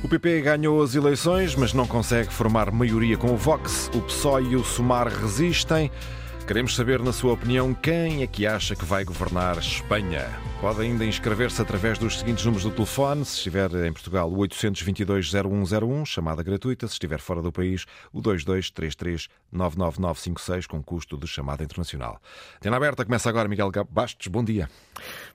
O PP ganhou as eleições, mas não consegue formar maioria com o Vox. O PSOE e o Sumar resistem. Queremos saber, na sua opinião, quem é que acha que vai governar Espanha? Pode ainda inscrever-se através dos seguintes números do telefone. Se estiver em Portugal, o 822-0101, chamada gratuita. Se estiver fora do país, o 2233-99956, com custo de chamada internacional. Tena aberta, começa agora Miguel Bastos. Bom dia.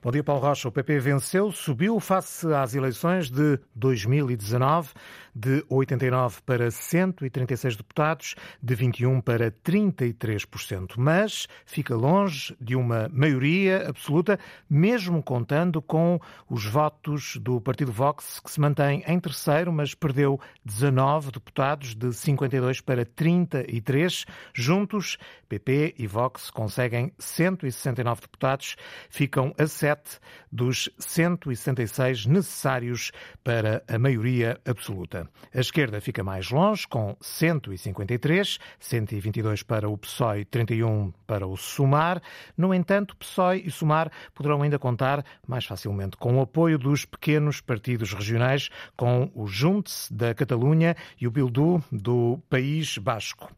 Bom dia, Paulo Rocha. O PP venceu, subiu face às eleições de 2019 de 89 para 136 deputados, de 21 para 33%. Mas fica longe de uma maioria absoluta, mesmo contando com os votos do Partido Vox, que se mantém em terceiro, mas perdeu 19 deputados, de 52 para 33. Juntos, PP e Vox conseguem 169 deputados, ficam a 7 dos 166 necessários para a maioria absoluta. A esquerda fica mais longe, com 153, 122 para o PSOE e 31 para o SUMAR. No entanto, PSOE e SUMAR poderão ainda contar mais facilmente com o apoio dos pequenos partidos regionais, com o Junts da Catalunha e o Bildu do País Basco.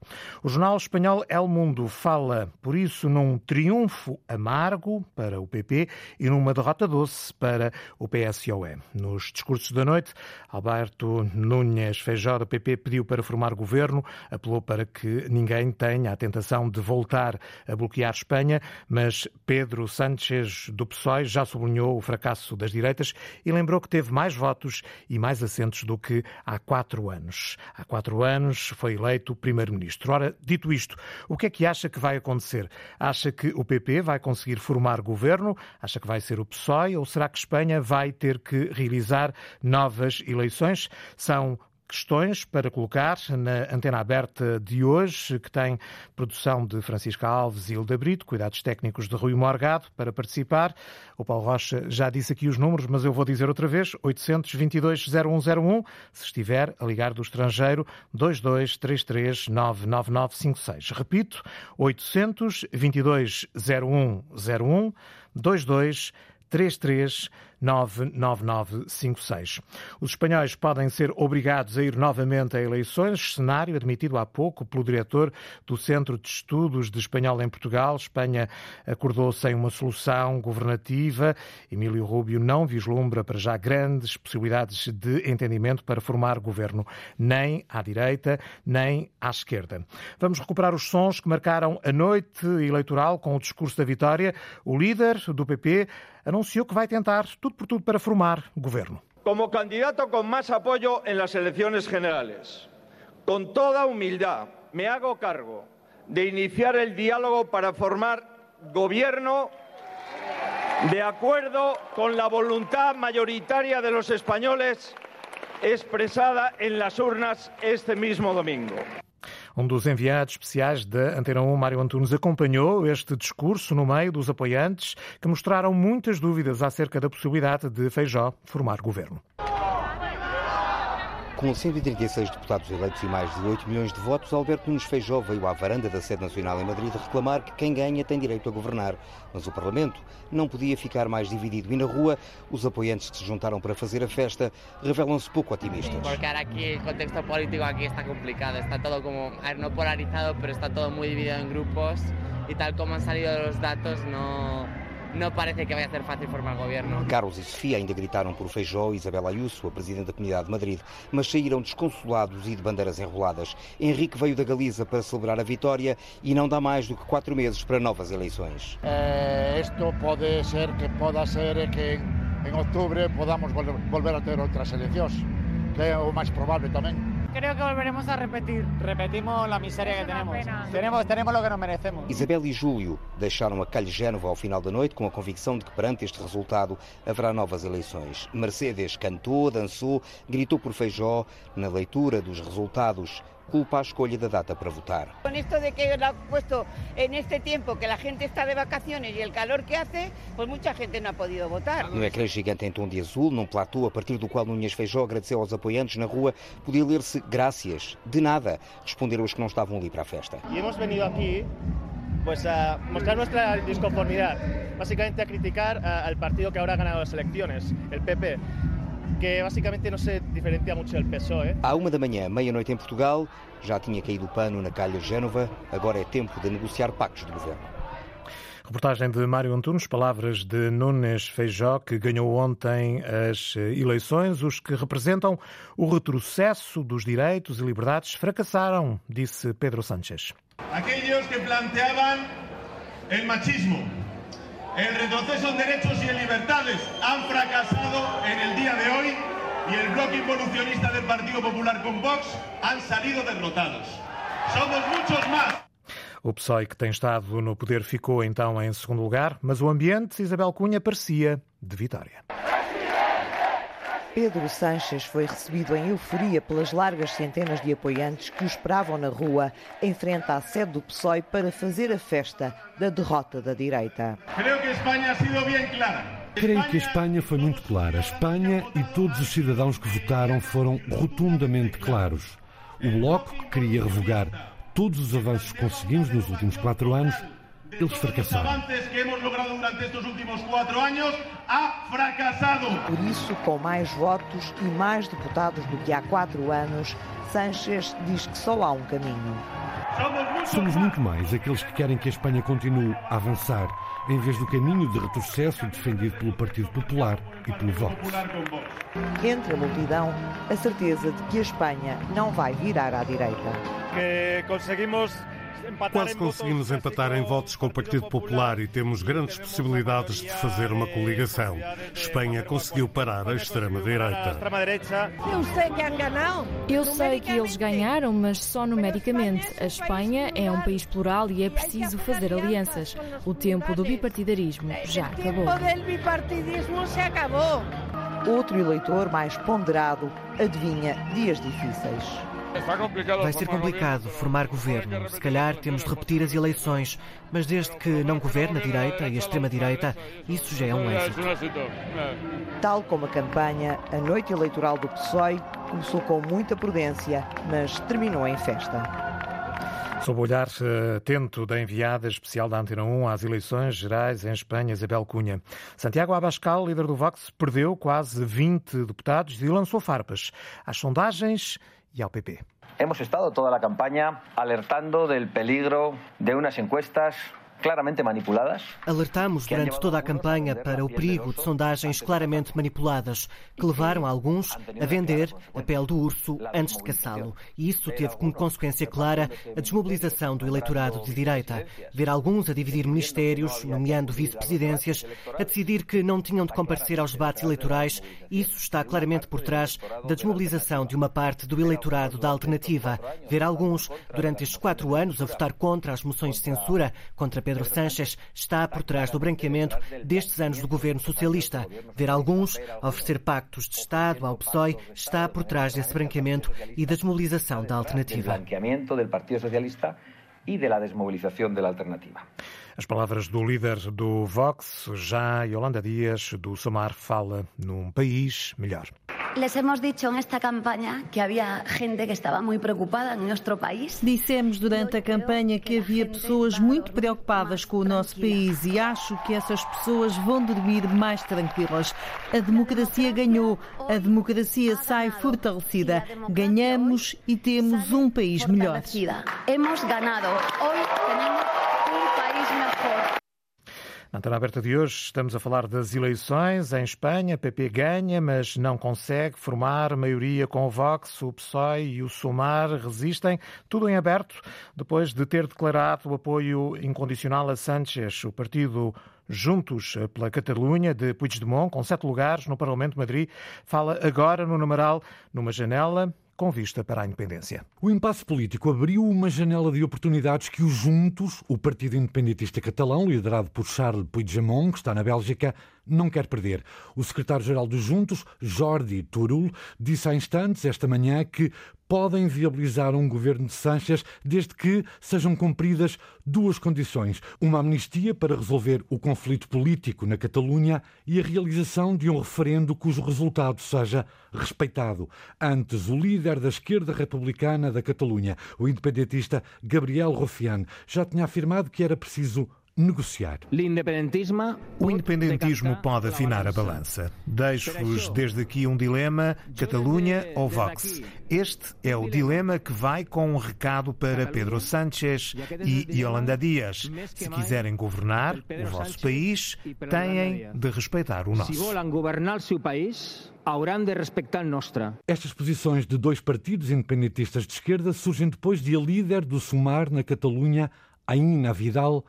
O jornal espanhol El Mundo fala, por isso, num triunfo amargo para o PP e numa derrota doce para o PSOE. Nos discursos da noite, Alberto Núñez Feijó, do PP, pediu para formar governo, apelou para que ninguém tenha a tentação de voltar a bloquear Espanha, mas Pedro Sánchez, do PSOE, já sublinhou o fracasso das direitas e lembrou que teve mais votos e mais assentos do que há quatro anos. Há quatro anos foi eleito primeiro-ministro. Ora, dito isto, o que é que acha que vai acontecer? Acha que o PP vai conseguir formar governo? Acha que vai ser o PSOE? Ou será que Espanha vai ter que realizar novas eleições? São questões para colocar na antena aberta de hoje, que tem produção de Francisca Alves e Hilda Brito, cuidados técnicos de Rui Morgado, para participar. O Paulo Rocha já disse aqui os números, mas eu vou dizer outra vez, 822-0101, se estiver a ligar do estrangeiro, 2233-99956. Repito, 822-0101, 2233 99956. Os espanhóis podem ser obrigados a ir novamente a eleições, cenário admitido há pouco pelo diretor do Centro de Estudos de Espanhol em Portugal. Espanha acordou sem uma solução governativa. Emílio Rubio não vislumbra para já grandes possibilidades de entendimento para formar governo, nem à direita, nem à esquerda. Vamos recuperar os sons que marcaram a noite eleitoral com o discurso da vitória. O líder do PP anunciou que vai tentar por para formar. Como candidato con más apoyo en las elecciones generales, con toda humildad me hago cargo de iniciar el diálogo para formar gobierno de acuerdo con la voluntad mayoritaria de los españoles expresada en las urnas este mismo domingo. Um dos enviados especiais da Antena 1, Mário Antunes, acompanhou este discurso no meio dos apoiantes que mostraram muitas dúvidas acerca da possibilidade de Feijó formar governo. Com 136 deputados eleitos e mais de 8 milhões de votos, Alberto Nunes Feijó veio à varanda da sede nacional em Madrid reclamar que quem ganha tem direito a governar. Mas o Parlamento não podia ficar mais dividido e na rua os apoiantes que se juntaram para fazer a festa revelam-se pouco otimistas. Porque ahora aquí el contexto político aquí está complicado, está todo como, no polarizado, pero está todo muy dividido en grupos y tal como han salido los datos no não parece que vai ser fácil formar governo. Carlos e Sofia ainda gritaram por Feijó e Isabel Ayuso, a presidente da Comunidade de Madrid, mas saíram desconsolados e de bandeiras enroladas. Henrique veio da Galiza para celebrar a vitória e não dá mais do que quatro meses para novas eleições. Eh, isto pode ser que poda ser que em outubro podamos volver a ter outras eleições, que é o mais provável também. Creo que volveremos a repetir. Repetimos la miseria que tenemos. tenemos. Tenemos lo que nos merecemos. Isabel e Júlio deixaram a Calhe Génova ao final da noite com a convicção de que perante este resultado haverá novas eleições. Mercedes cantou, dançou, gritou por Feijó na leitura dos resultados culpa a escolha da data para votar. Con esto de que lo ha puesto en este tiempo que la gente está de vacaciones y el calor que hace, pues mucha gente no ha podido votar. No ecrã gigante em tom de azul, num platô a partir do qual Núñez Feijó agradeceu aos apoiantes na rua, podia ler-se graças, de nada, responderam os que não estavam ali para a festa. E hemos venido aqui pues a mostrar nuestra disconformidad, básicamente a criticar al partido que ahora ha ganado las elecciones, el PP. Que básicamente no se diferencia mucho del PSOE. À uma da manhã, meia-noite em Portugal, já tinha caído o pano na calha Génova, agora é tempo de negociar pactos de governo. Reportagem de Mário Antunes, palavras de Nunes Feijó, que ganhou ontem as eleições. Os que representam o retrocesso dos direitos e liberdades fracassaram, disse Pedro Sánchez. Aquellos que planteaban el machismo, el retroceso en derechos y en libertades han fracasado en el día de hoy y el bloque involucionista del Partido Popular con Vox han salido derrotados. Somos muchos más. O PSOE, que tem estado no poder, ficou então em segundo lugar, mas o ambiente, Isabel Cunha, parecia de vitória. Pedro Sanches foi recebido em euforia pelas largas centenas de apoiantes que o esperavam na rua, em frente à sede do PSOE, para fazer a festa da derrota da direita. Creo que España ha sido bien clara. Creio que a Espanha foi muito clara. A Espanha e todos os cidadãos que votaram foram rotundamente claros. O Bloco, que queria revogar todos os avanços que conseguimos nos últimos quatro anos, eles fracassaram. que hemos logrado durante estos últimos cuatro años ha fracasado. Por isso, com mais votos e mais deputados do que há quatro anos, Sanches diz que só há um caminho. Somos muito mais aqueles que querem que a Espanha continue a avançar, em vez do caminho de retrocesso defendido pelo Partido Popular e pelo Vox. Entre a multidão, a certeza de que a Espanha não vai virar à direita. Que conseguimos Quase conseguimos empatar em votos com o Partido Popular e temos grandes possibilidades de fazer uma coligação. Espanha conseguiu parar a la extrema-direita. Eu sei que ganado. Eu sei que eles ganharam, mas só numericamente. A Espanha é um país plural e é preciso fazer alianças. O tempo do bipartidarismo já acabou. O del bipartidismo se acabou. Outro eleitor mais ponderado adivinha dias difíceis. Vai ser complicado formar governo. Se calhar temos de repetir as eleições, mas desde que não governa a direita e a extrema-direita, isso já é um êxito. Tal como a campanha, a noite eleitoral do PSOE começou com muita prudência, mas terminou em festa. Sob o olhar eh, atento da enviada especial da Antena 1 às eleições gerais em Espanha, Isabel Cunha. Santiago Abascal, líder do Vox, perdeu quase 20 deputados e lançou farpas às sondagens PP. Hemos estado toda la campaña alertando del peligro de unas encuestas claramente manipuladas. Alertamos durante toda a campanha para o perigo de sondagens claramente manipuladas, que levaram alguns a vender a pele do urso antes de caçá-lo. E isso teve como consequência clara a desmobilização do eleitorado de direita. Ver alguns a dividir ministérios, nomeando vice-presidências, a decidir que não tinham de comparecer aos debates eleitorais, isso está claramente por trás da desmobilização de uma parte do eleitorado da alternativa. Ver alguns, durante estes quatro anos, a votar contra as moções de censura contra Pedro Sánchez está por trás do branqueamento destes anos do governo socialista. Ver alguns a oferecer pactos de Estado ao PSOE está por trás desse branqueamento e da desmobilização da alternativa. blanqueamiento del Partido Socialista y de la desmovilización de la alternativa. As palavras do líder do Vox, já Yolanda Dias, do Somar, fala num país melhor. Les hemos dicho en esta campaña que había gente que estaba muy preocupada en nuestro país. Dissemos durante a campanha que havia pessoas muito preocupadas com o nosso país e acho que essas pessoas vão dormir mais tranquilas. A democracia ganhou, a democracia sai fortalecida. Ganhamos e temos um país melhor. Hemos ganado. Hoy tenemos. Na antena aberta de hoje estamos a falar das eleições em Espanha. PP ganha, mas não consegue formar maioria com o Vox, o PSOE e o Sumar resistem. Tudo em aberto depois de ter declarado o apoio incondicional a Sánchez. O partido Juntos pela Catalunha de Puigdemont, com sete lugares no Parlamento de Madrid, fala agora no numeral numa janela com vista para a independência. O impasse político abriu uma janela de oportunidades que os Juntos, o partido independentista catalão, liderado por Charles Puigdemont, que está na Bélgica, não quer perder. O secretário-geral dos Juntos, Jordi Turul, disse há instantes, esta manhã, que podem viabilizar um governo de Sánchez desde que sejam cumpridas duas condições: uma amnistia para resolver o conflito político na Catalunha e a realização de um referendo cujo resultado seja respeitado. Antes, o líder da esquerda republicana da Catalunha, o independentista Gabriel Rufián, já tinha afirmado que era preciso negociar. O independentismo pode afinar a balança. Deixo-vos desde aqui um dilema: Catalunha ou Vox. Este é o dilema que vai com um recado para Pedro Sánchez e Yolanda Dias. Se quiserem governar o vosso país, têm de respeitar o nosso. Se volam governar o seu país, haurão de respeitar o nosso. Estas posições de dois partidos independentistas de esquerda surgem depois de a líder do Sumar na Catalunha, Aina Vidal,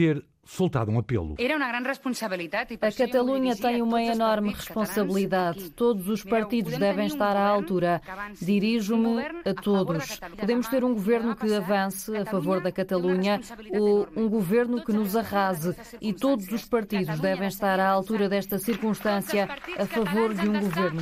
ter soltado um apelo. Era uma grande responsabilidade. A Catalunha tem uma enorme responsabilidade. Todos os partidos devem estar à altura. Dirijo-me a todos. Podemos ter um governo que avance a favor da Catalunha ou um governo que nos arrase. E todos os partidos devem estar à altura desta circunstância a favor de um governo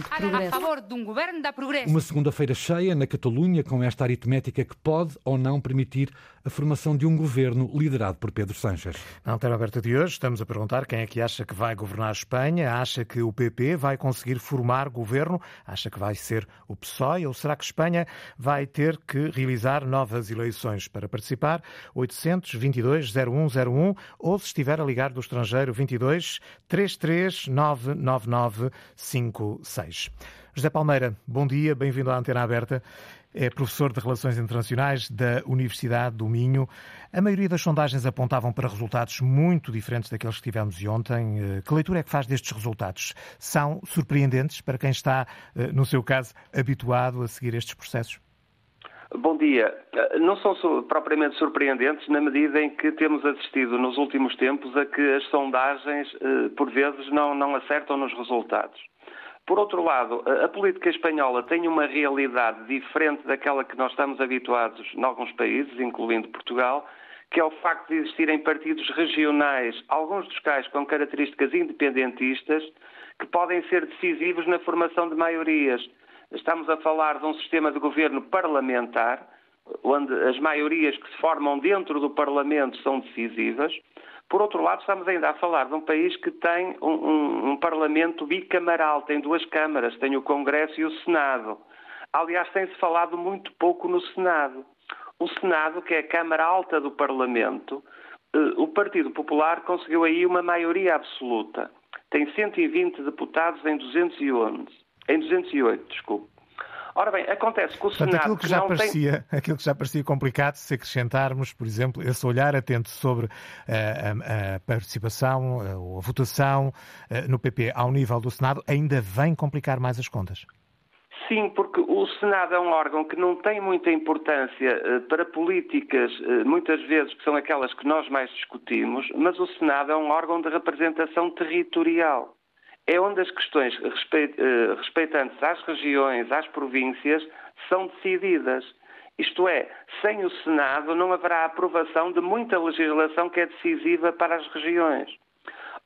de progresso. Uma segunda-feira cheia na Catalunha com esta aritmética que pode ou não permitir a formação de um governo liderado por Pedro Sánchez. Na Antena Aberta de hoje estamos a perguntar quem é que acha que vai governar a Espanha, acha que o PP vai conseguir formar governo, acha que vai ser o PSOE ou será que Espanha vai ter que realizar novas eleições? Para participar, 822 0101 ou se estiver a ligar do estrangeiro 22 33 999 56. José Palmeira, bom dia, bem-vindo à Antena Aberta é professor de Relações Internacionais da Universidade do Minho. A maioria das sondagens apontavam para resultados muito diferentes daqueles que tivemos ontem. Eh, que leitura é que faz destes resultados? São surpreendentes para quem está, eh, no seu caso, habituado a seguir estes processos? Bom dia. Eh, não são propriamente surpreendentes na medida em que temos assistido nos últimos tempos a que as sondagens, por vezes, não, não acertam nos resultados. Por outro lado, a política espanhola tem uma realidade diferente daquela que nós estamos habituados em alguns países, incluindo Portugal, que é o facto de existirem partidos regionais, alguns dos quais com características independentistas, que podem ser decisivos na formação de maiorias. Estamos a falar de um sistema de governo parlamentar, onde as maiorias que se formam dentro do Parlamento são decisivas. Por outro lado, estamos ainda a falar de um país que tem um, um, um Parlamento bicamaral, tem duas câmaras, tem o Congresso e o Senado. Aliás, tem-se falado muito pouco no Senado. O Senado, que é a Câmara Alta do Parlamento, eh, o Partido Popular conseguiu aí uma maioria absoluta. Tem 120 deputados em 211. Em 208, desculpe. Ora bem, acontece que o Portanto, Senado. Aquilo que, já parecia, tem... aquilo que já parecia complicado, se acrescentarmos, por exemplo, esse olhar atento sobre uh, a, a, participação uh, ou a votação uh, no PP ao nível do Senado, ainda vem complicar mais as contas. Sim, porque o Senado é um órgão que não tem muita importância para políticas, muitas vezes que são aquelas que nós mais discutimos, mas o Senado é um órgão de representação territorial é onde as questões eh, respeitantes às regiões, às províncias, são decididas. Isto é, sem o Senado não haverá aprovação de muita legislação que é decisiva para as regiões.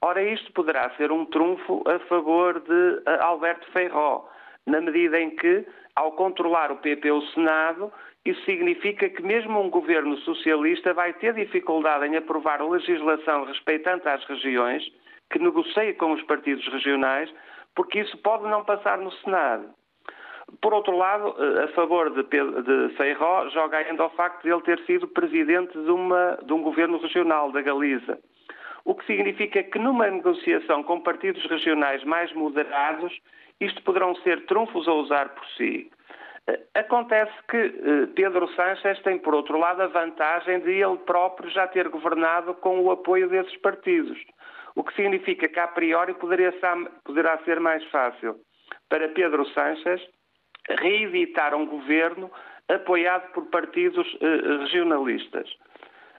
Ora, isto poderá ser um trunfo a favor de eh, Alberto Feijó, na medida em que, ao controlar o PP o Senado, isso significa que mesmo um governo socialista vai ter dificuldade em aprovar legislação respeitante às regiões, que negocie com os partidos regionais, porque isso pode não passar no Senado. Por outro lado, eh, a favor de, Pedro, de Feijó, joga ainda o facto de ele ter sido presidente de, uma, de um governo regional, da Galiza. O que significa que numa negociação com partidos regionais mais moderados, isto poderão ser trunfos a usar por si. Eh, acontece que eh, Pedro Sánchez tem, por outro lado, a vantagem de ele próprio já ter governado com o apoio desses partidos o que significa que a priori poderá ser mais fácil para Pedro Sánchez reeditar um governo apoiado por partidos eh, regionalistas.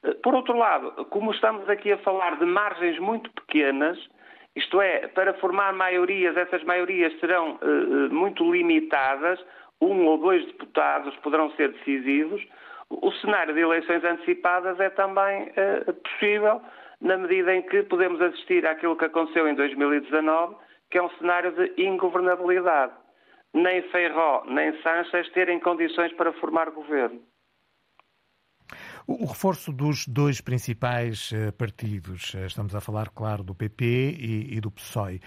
Eh, por outro lado, como estamos aqui a falar de margens muito pequenas, isto é, para formar maiorias, essas maiorias serão uh, muito limitadas, um ou dois deputados poderão ser decisivos. O cenário de eleições antecipadas é também possível, na medida em que podemos assistir àquilo que aconteceu em 2019, que é um cenário de ingovernabilidade. Nem Feijó, nem Sanches terem condições para formar governo. O reforço dos dois principais eh, partidos, eh, estamos a falar, claro, do PP e, do PSOE,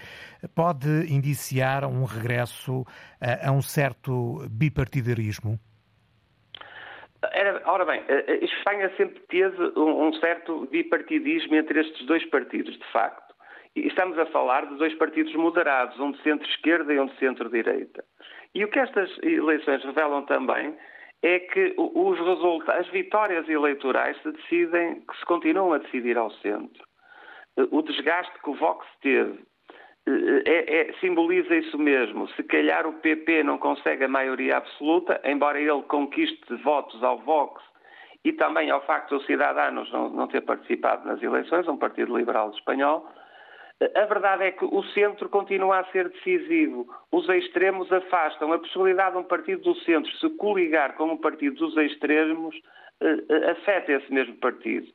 pode indiciar um regresso a, a um certo bipartidarismo? Era, ora bem, a Espanha sempre teve um, certo bipartidismo entre estes dois partidos, de facto. E estamos a falar de dois partidos moderados, um de centro-esquerda e um de centro-direita. E o que estas eleições revelam também é que os resultados, as vitórias eleitorais se decidem, que se continuam a decidir ao centro. O desgaste que o Vox teve é, é, simboliza isso mesmo. Se calhar o PP não consegue a maioria absoluta, embora ele conquiste votos ao Vox e também ao facto dos cidadãos não, não ter participado nas eleições, um partido liberal espanhol, a verdade é que o centro continua a ser decisivo. Os extremos afastam. A possibilidade de um partido do centro se coligar com um partido dos extremos afeta esse mesmo partido.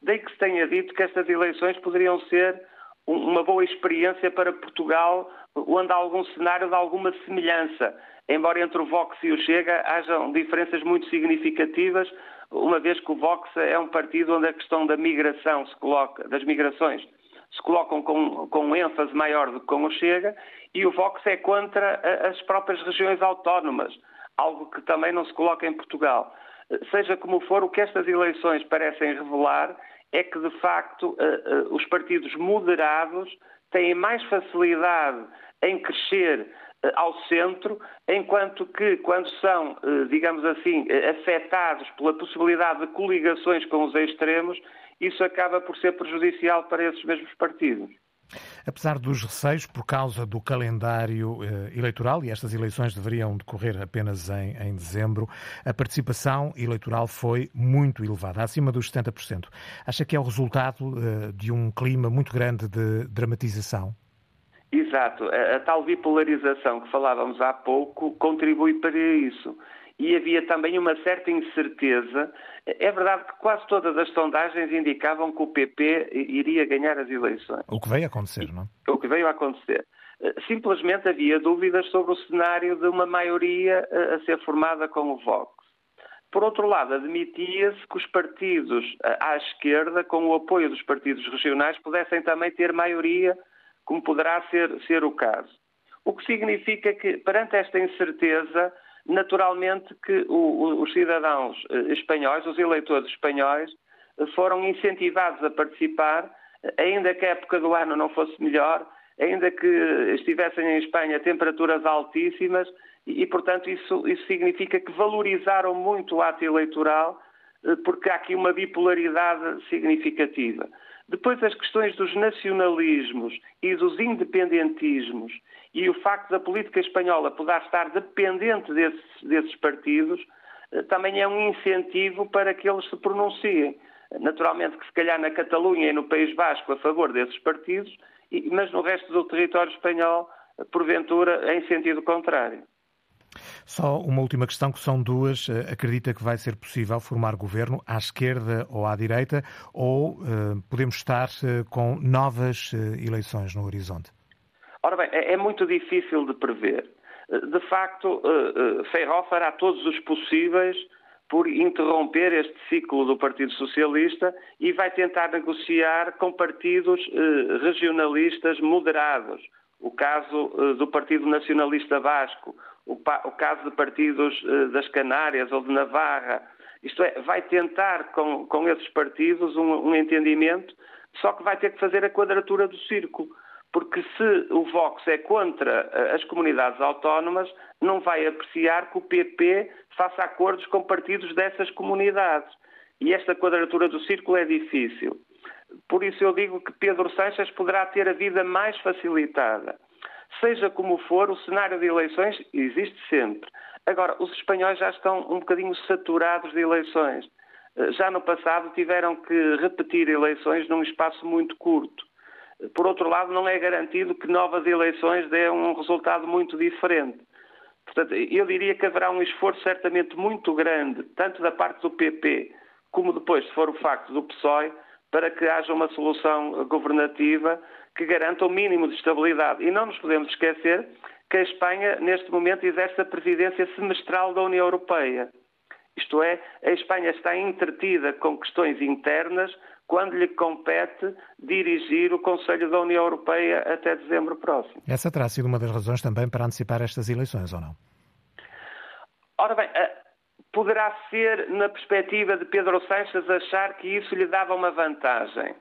Daí que se tenha dito que estas eleições poderiam ser uma boa experiência para Portugal, onde há algum cenário de alguma semelhança. Embora entre o Vox e o Chega hajam diferenças muito significativas, uma vez que o Vox é um partido onde a questão da migração se coloca, das migrações se colocam com, com ênfase maior do que com o Chega, e o Vox é contra as próprias regiões autónomas, algo que também não se coloca em Portugal. Seja como for, o que estas eleições parecem revelar é que, de facto, eh, eh, os partidos moderados têm mais facilidade em crescer eh, ao centro, enquanto que, quando são, digamos assim, afetados pela possibilidade de coligações com os extremos, isso acaba por ser prejudicial para esses mesmos partidos. Apesar dos receios por causa do calendário eh, eleitoral, e estas eleições deveriam decorrer apenas em, em, dezembro, a participação eleitoral foi muito elevada, acima dos 70%. Acha que é o resultado eh, de um clima muito grande de dramatização? Exato. A, a tal bipolarização que falávamos há pouco contribui para isso e havia também uma certa incerteza. É verdade que quase todas as sondagens indicavam que o PP iria ganhar as eleições. O que veio a acontecer, não? O que veio a acontecer. Simplesmente havia dúvidas sobre o cenário de uma maioria a ser formada com o Vox. Por outro lado, admitia-se que os partidos à esquerda, com o apoio dos partidos regionais, pudessem também ter maioria, como poderá ser, ser o caso. O que significa que, perante esta incerteza, naturalmente que o, os cidadãos eh, espanhóis, os eleitores espanhóis, eh, foram incentivados a participar, ainda que a época do ano não fosse melhor, ainda que estivessem em Espanha temperaturas altíssimas, e, portanto, isso, isso significa que valorizaram muito o ato eleitoral, eh, porque há aqui uma bipolaridade significativa. Depois, as questões dos nacionalismos e dos independentismos e o facto da política espanhola poder estar dependente desses, desses partidos eh, também é um incentivo para que eles se pronunciem. Naturalmente que se calhar na Catalunha e no País Basco a favor desses partidos, mas no resto do território espanhol, porventura, em sentido contrário. Só uma última questão, que são duas. Eh, acredita que vai ser possível formar governo à esquerda ou à direita, ou uh, podemos estar uh, com novas uh, eleições no horizonte? Ora bem, é, é muito difícil de prever. De facto, Feijó fará todos os possíveis por interromper este ciclo do Partido Socialista e vai tentar negociar com partidos regionalistas moderados. O caso do Partido Nacionalista Vasco, o, o caso de partidos uh, das Canárias ou de Navarra. Isto é, vai tentar com, com esses partidos um, um entendimento, só que vai ter que fazer a quadratura do círculo porque se o Vox é contra eh, as comunidades autónomas, não vai apreciar que o PP faça acordos com partidos dessas comunidades. E esta quadratura do círculo é difícil. Por isso eu digo que Pedro Sanches poderá ter a vida mais facilitada. Seja como for, o cenário de eleições existe sempre. Agora, os espanhóis já estão um bocadinho saturados de eleições. Eh, já no passado tiveram que repetir eleições num espaço muito curto. Por outro lado, não é garantido que novas eleições dêem um resultado muito diferente. Portanto, eu diria que haverá um esforço certamente muito grande, tanto da parte do PP, como depois, se for o facto do PSOE, para que haja uma solução governativa que garanta o mínimo de estabilidade. E não nos podemos esquecer que a Espanha, neste momento, exerce a presidência semestral da União Europeia. Isto é, a Espanha está entretida com questões internas quando lhe compete dirigir o Conselho da União Europeia até dezembro próximo. Essa terá sido uma das razões também para antecipar estas eleições, ou não? Ora bem, poderá ser na perspectiva de Pedro Sanches achar que isso lhe dava uma vantagem.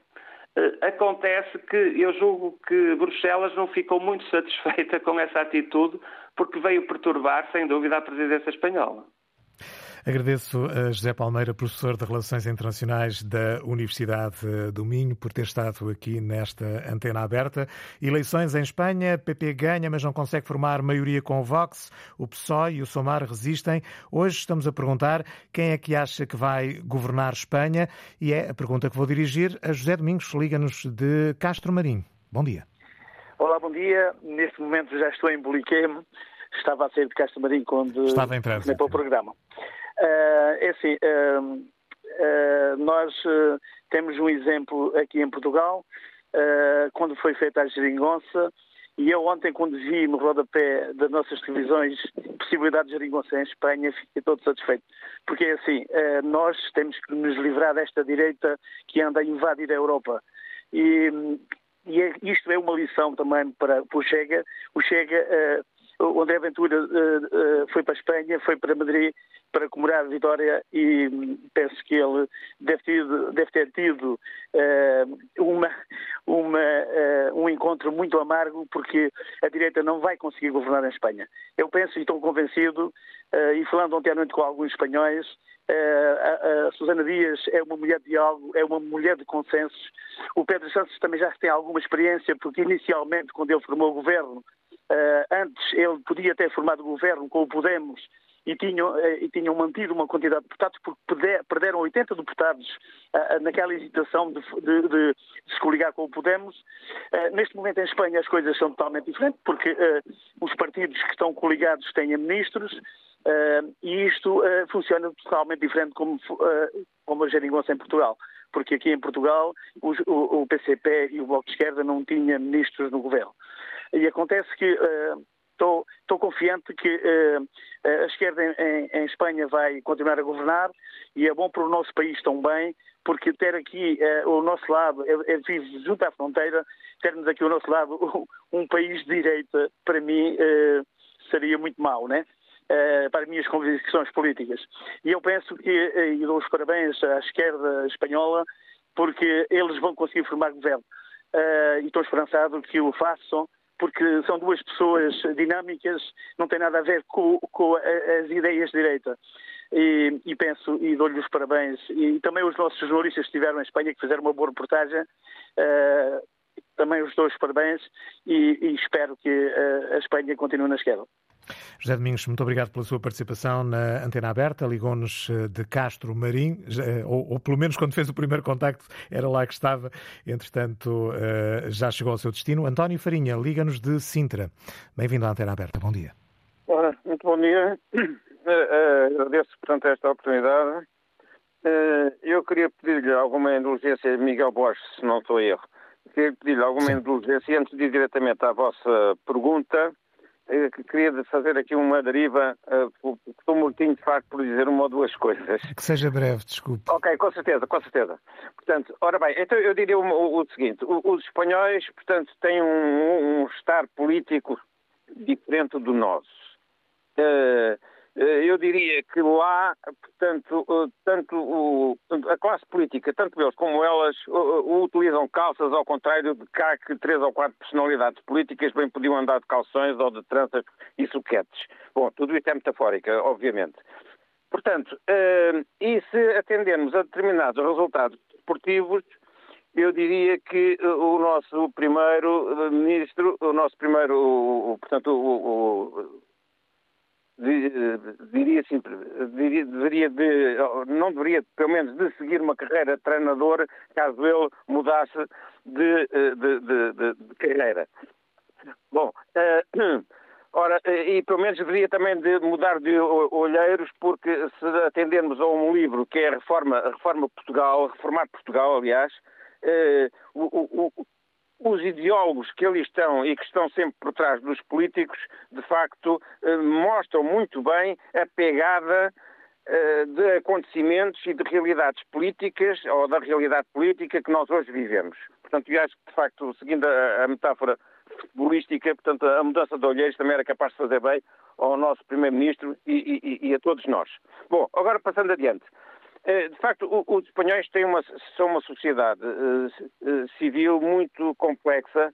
Eh, acontece que eu julgo que Bruxelas não ficou muito satisfeita com essa atitude, porque veio perturbar, sem dúvida, a presidência espanhola. Agradeço a José Palmeira, professor de Relações Internacionais da Universidade do Minho, por ter estado aqui nesta antena aberta. Eleições em Espanha, PP ganha, mas não consegue formar maioria com o Vox. O PSOE e o SOMAR resistem. Hoje estamos a perguntar quem é que acha que vai governar Espanha e é a pergunta que vou dirigir a José Domingos, liga-nos de Castro Marim. Bom dia. Olá, bom dia. Neste momento já estou em Boliqueme. Estava a sair de Castro Marim quando Estava em para o programa. Uh, é assim, uh, uh, nós temos um exemplo aqui em Portugal, quando foi feita a geringonça, e eu ontem, quando vi no rodapé das nossas televisões possibilidade de geringonça em Espanha, fiquei todo satisfeito. Porque é assim, nós temos que nos livrar desta direita que anda a invadir a Europa. E, e é, isto é uma lição também para, para o Chega. O Chega o André Ventura uh, uh, foi para a Espanha, foi para Madrid para comemorar a vitória e hum, penso que ele deve ter, deve ter tido uh, uma, uma, um encontro muito amargo porque a direita não vai conseguir governar em Espanha. Eu penso e estou convencido, e falando ontem à noite com alguns espanhóis, a, a Susana Dias é uma mulher de diálogo, é uma mulher de consensos. O Pedro Santos também já tem alguma experiência, porque inicialmente, quando ele formou o governo, antes ele podia ter formado governo com o Podemos e tinham, uh, e tinham mantido uma quantidade de deputados porque perderam 80 deputados uh, naquela hesitação de, de, de, se coligar com o Podemos. neste momento em Espanha as coisas são totalmente diferentes porque os partidos que estão coligados têm ministros e isto funciona totalmente diferente como, como a geringonça em Portugal porque aqui em Portugal o, o, o PCP e o Bloco de Esquerda não tinham ministros no governo. E acontece que estou, uh, confiante que uh, a esquerda em, em, Espanha vai continuar a governar e é bom para o nosso país também, porque ter aqui o nosso lado, eu vivo junto à fronteira, termos aqui o nosso lado um país de direita, para mim seria muito mau, né? para as minhas convicções políticas. E eu penso que, e dou os parabéns à esquerda espanhola, porque eles vão conseguir formar governo. e estou esperançado que o façam porque são duas pessoas dinâmicas, não tem nada a ver com, com as ideias de direita. E, e penso, e dou-lhe os parabéns, e também os nossos jornalistas que estiveram em Espanha, que fizeram uma boa reportagem, uh, também os dou os parabéns e, e espero que uh, a Espanha continue na esquerda. José Domingos, muito obrigado pela sua participação na Antena Aberta. Ligou-nos eh, de Castro Marim, eh, ou, ou, pelo menos quando fez o primeiro contacto era lá que estava. Entretanto, eh, já chegou ao seu destino. António Farinha, liga-nos de Sintra. Bem-vindo à Antena Aberta. Bom dia. Ora, muito bom dia. Agradeço, portanto, esta oportunidade. Eu queria pedir-lhe alguma indulgência, Miguel Borges, se não estou a erro. Queria pedir-lhe alguma Sim. indulgência antes de ir diretamente à vossa pergunta queria fazer aqui uma deriva, uh, estou mortinho de facto por dizer uma ou duas coisas. Que seja breve, desculpe. Ok, com certeza, com certeza. Portanto, ora bem, então eu diria o, o, o seguinte, os espanhóis, portanto, têm um, um estar político diferente do nosso. Uh, eh, eu diria que lá, portanto, eh, tanto a classe política, tanto eles como elas, utilizam calças ao contrário de cá que três ou quatro personalidades políticas bem podiam andar de calções ou de tranças e suquetes. Bom, tudo isto é metafórica, obviamente. Portanto, eh, e se atendermos a determinados resultados desportivos, eu diria que o nosso primeiro ministro, o nosso primeiro, portanto, o, diria assim, deveria de, não deveria, pelo menos, de seguir uma carreira de treinador caso ele mudasse de, de, de, de carreira. Bom, uh, ora, e pelo menos deveria também de mudar de olheiros, porque se atendermos a um livro que é a Reforma, a Reforma Portugal, Reformar Portugal, aliás, uh, o, o os ideólogos que ali estão e que estão sempre por trás dos políticos, de facto, eh, mostram muito bem a pegada eh, de acontecimentos e de realidades políticas, ou da realidade política que nós hoje vivemos. Portanto, eu acho que, de facto, seguindo a, metáfora futebolística, portanto, a mudança de olheiros também era capaz de fazer bem ao nosso Primeiro-Ministro e, e, e, a todos nós. Bom, agora passando adiante. Eh, de facto, os espanhóis têm uma, são uma sociedade uh, civil muito complexa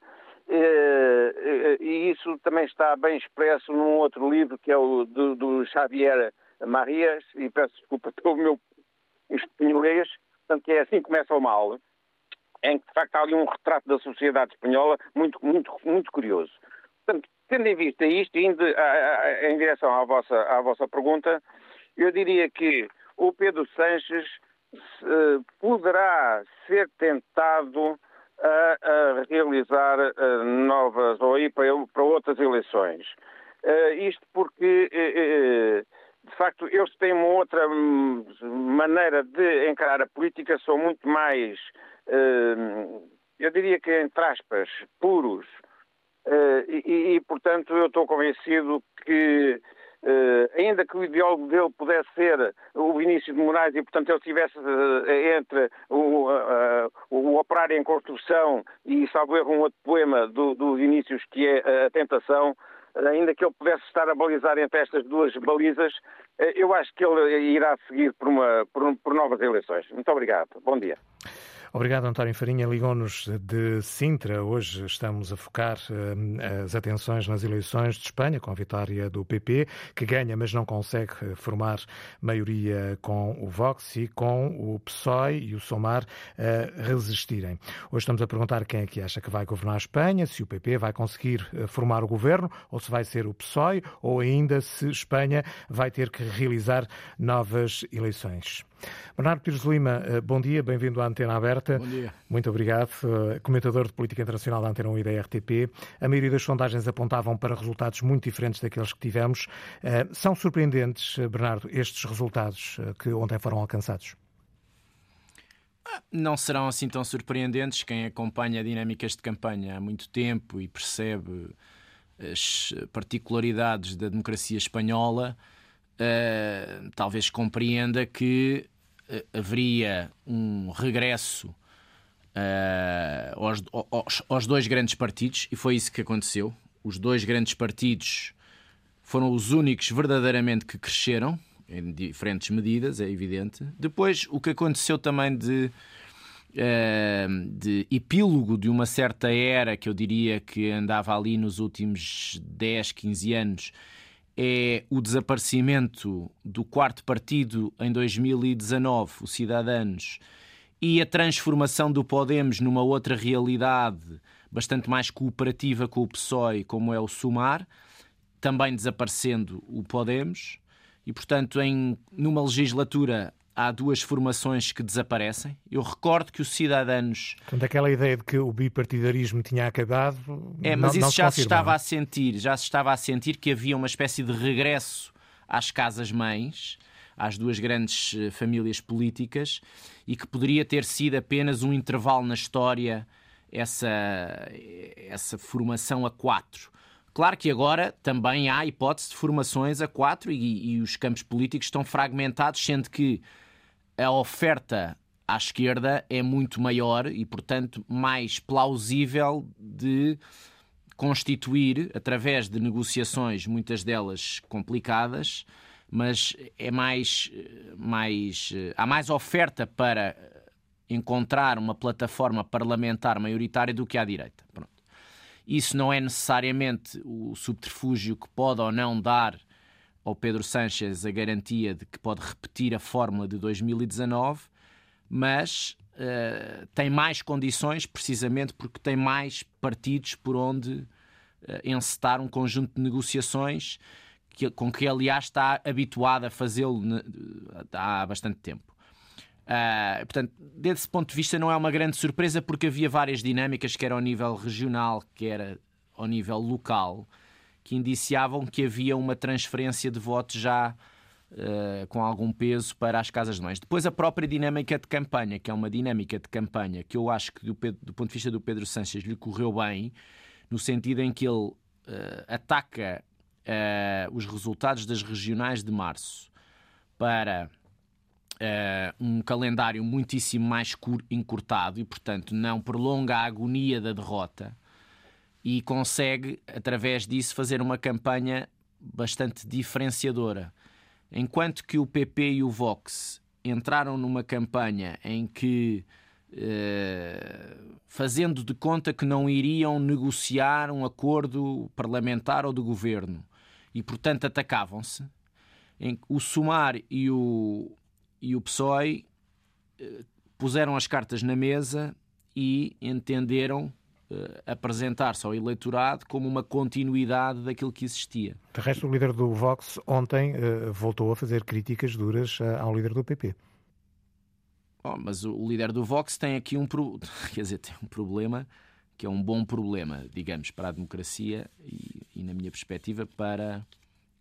e isso também está bem expresso num outro livro que é o do, do Xavier Marias, e peço desculpa pelo meu espanholês, portanto, que é assim começa o mal, em que de facto há ali um retrato da sociedade espanhola muito, muito, muito curioso. Portanto, tendo em vista isto, indo em direção à vossa, à vossa pergunta, eu diria que o Pedro Sanches uh, poderá ser tentado a, a realizar uh, novas ou ir para, para outras eleições. Uh, isto porque, de facto, eles têm uma outra hum, maneira de encarar a política, são muito mais, eu diria que, entre aspas, puros. E, e, portanto, eu estou convencido que Uh, ainda que o ideólogo dele pudesse ser o Vinícius de Moraes e, portanto, ele estivesse uh, entre o, uh, o Operário em Construção e, salvo erro, um outro poema do, do Vinícius que é A Tentação, ainda que ele pudesse estar a balizar entre estas duas balizas, eu acho que ele irá seguir por, uma, por, por novas eleições. Muito obrigado. Bom dia. Obrigado, António Farinha. Ligou-nos de Sintra. Hoje estamos a focar uh, as atenções nas eleições de Espanha, com a vitória do PP, que ganha, mas não consegue eh, formar maioria com o Vox e com o PSOE e o Somar uh, resistirem. Hoje estamos a perguntar quem é que acha que vai governar a Espanha, se o PP vai conseguir formar o governo, ou se vai ser o PSOE, ou ainda se Espanha vai ter que realizar novas eleições. Bernardo Pires Lima, eh, bom dia, bem-vindo à Antena Aberta. Bom dia. Muito obrigado. Eh, comentador de política internacional da Antena 1 e da RTP. A maioria das sondagens apontavam para resultados muito diferentes daqueles que tivemos. Eh, são surpreendentes, Bernardo, estes resultados que ontem foram alcançados? Ah, não serão assim tão surpreendentes. Quem acompanha dinâmicas de campanha há muito tempo e percebe as particularidades da democracia espanhola uh, talvez compreenda que uh, haveria um regresso uh, aos, aos, aos, dois grandes partidos, e foi isso que aconteceu. Os dois grandes partidos foram os únicos verdadeiramente que cresceram, em diferentes medidas, é evidente. Depois, o que aconteceu também de. de epílogo de uma certa era que eu diria que andava ali nos últimos 10, 15 anos, é o desaparecimento do quarto partido em 2019, o Cidadanos, e a transformação do Podemos numa outra realidade bastante mais cooperativa com o PSOE, como é o Sumar, também desaparecendo o Podemos, e portanto, em, numa legislatura há duas formações que desaparecem. Eu recordo que os cidadãos. Portanto, aquela ideia de que o bipartidarismo tinha acabado. É, mas não, isso já se, se estava a sentir, já se estava a sentir que havia uma espécie de regresso às casas-mães, às duas grandes eh, famílias políticas, e que poderia ter sido apenas um intervalo na história essa, essa formação a quatro. Claro que agora também há hipótese de formações a quatro e, e os campos políticos estão fragmentados, sendo que a oferta à esquerda é muito maior e, portanto, mais plausível de constituir, através de negociações, muitas delas complicadas, mas é mais, mais há mais oferta para encontrar uma plataforma parlamentar maioritária do que à direita. Pronto. Isso não é necessariamente o subterfúgio que pode ou não dar ao Pedro Sánchez a garantia de que pode repetir a fórmula de 2019, mas uh, tem mais condições precisamente porque tem mais partidos por onde uh, encetar um conjunto de negociações que, com que, aliás, está habituado a fazê-lo há bastante tempo. Uh, portanto, desse ponto de vista, não é uma grande surpresa porque havia várias dinâmicas, quer ao nível regional, quer ao nível local, que indiciavam que havia uma transferência de votos já uh, com algum peso para as casas de mães. Depois, a própria dinâmica de campanha, que é uma dinâmica de campanha que eu acho que, do, Pedro, do ponto de vista do Pedro Sanches, lhe correu bem, no sentido em que ele uh, ataca uh, os resultados das regionais de março para. Um calendário muitíssimo mais encurtado e, portanto, não prolonga a agonia da derrota, e consegue, através disso, fazer uma campanha bastante diferenciadora. Enquanto que o PP e o Vox entraram numa campanha em que, eh, fazendo de conta que não iriam negociar um acordo parlamentar ou de governo e, portanto, atacavam-se, o Sumar e o, e o PSOE eh, puseram as cartas na mesa e entenderam apresentar-se ao eleitorado como uma continuidade daquilo que existia. De resto, o líder do Vox ontem uh, voltou a fazer críticas duras uh, ao líder do PP. Oh, mas o, líder do Vox tem aqui um, pro... quer dizer, tem um problema que é um bom problema, digamos, para a democracia e, e na minha perspectiva, para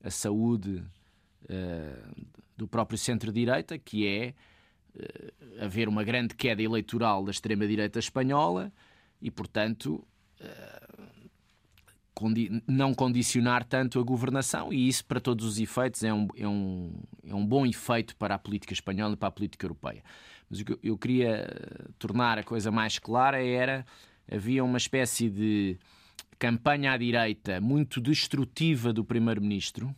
a saúde do próprio centro-direita, que é haver uma grande queda eleitoral da extrema-direita espanhola e, portanto, condi não condicionar tanto a governação, e isso, para todos os efeitos, é um, é um, é um bom efeito para a política espanhola e para a política europeia. Mas o que eu queria tornar a coisa mais clara era havia uma espécie de campanha à direita muito destrutiva do primeiro-ministro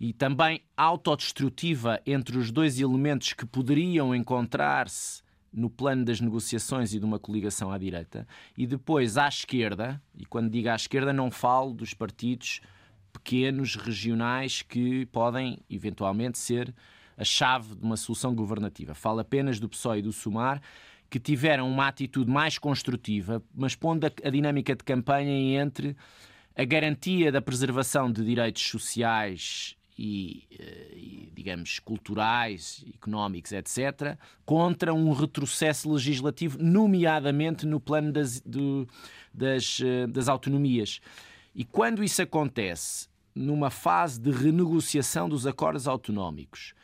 e também autodestrutiva entre os dois elementos que poderiam encontrar-se no plano das negociações e de uma coligação à direita, e depois à esquerda, e quando digo à esquerda não falo dos partidos pequenos, regionais, que podem eventualmente ser a chave de uma solução governativa. Falo apenas do PSOE e do SUMAR, que tiveram uma atitude mais construtiva, mas pondo a, a dinâmica de campanha entre a garantia da preservação de direitos sociais e, eh, e, digamos, culturais, económicos, etc., contra um retrocesso legislativo, nomeadamente no plano das, do, das, eh, das autonomias. E quando isso acontece numa fase de renegociação dos acordos autonómicos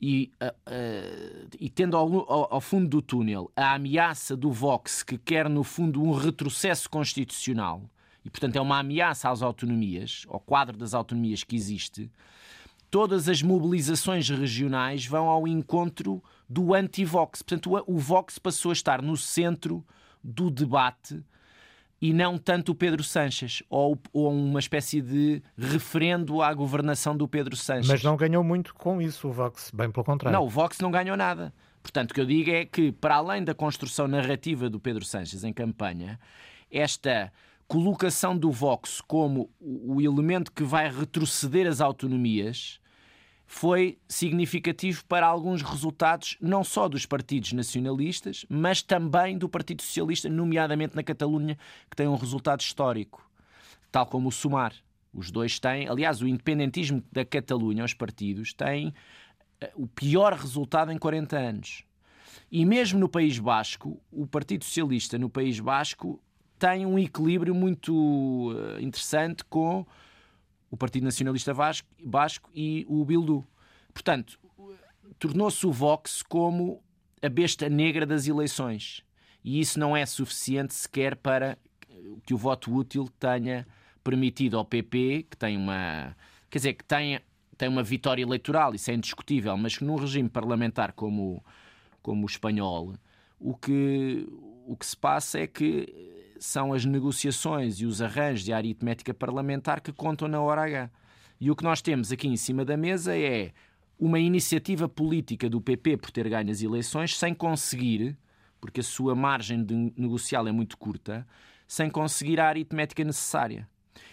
e, uh, uh, e tendo ao, ao, ao, fundo do túnel a ameaça do Vox, que quer, no fundo, um retrocesso constitucional, e portanto é uma ameaça às autonomias, ao quadro das autonomias que existe, todas as mobilizações regionais vão ao encontro do anti-Vox. Portanto, o Vox passou a estar no centro do debate e não tanto o Pedro Sanches, ou, ou, uma espécie de referendo à governação do Pedro Sanches. Mas não ganhou muito com isso o Vox, bem pelo contrário. Não, o Vox não ganhou nada. Portanto, o que eu digo é que, para além da construção narrativa do Pedro Sanches em campanha, esta colocação do Vox como o elemento que vai retroceder as autonomias foi significativo para alguns resultados, não só dos partidos nacionalistas, mas também do Partido Socialista, nomeadamente na Catalunha, que tem um resultado histórico, tal como o Sumar. Os dois têm, aliás, o independentismo da Catalunha, os partidos, têm eh, o pior resultado em 40 anos. E mesmo no País Basco, o Partido Socialista no País Basco tem um equilíbrio muito eh, interessante com o Partido Nacionalista Vasco, Basco e o Bildu. Portanto, tornou-se o Vox como a besta negra das eleições. E isso não é suficiente sequer para que o voto útil tenha permitido ao PP, que tem uma. Quer dizer, que tenha, tem uma vitória eleitoral, isso é indiscutível, mas que num regime parlamentar como, como o espanhol, o que, o que se passa é que são as negociações e os arranjos de aritmética parlamentar que contam na hora H. E o que nós temos aqui em cima da mesa é uma iniciativa política do PP por ter ganho as eleições sem conseguir, porque a sua margem de negocial é muito curta, sem conseguir a aritmética necessária.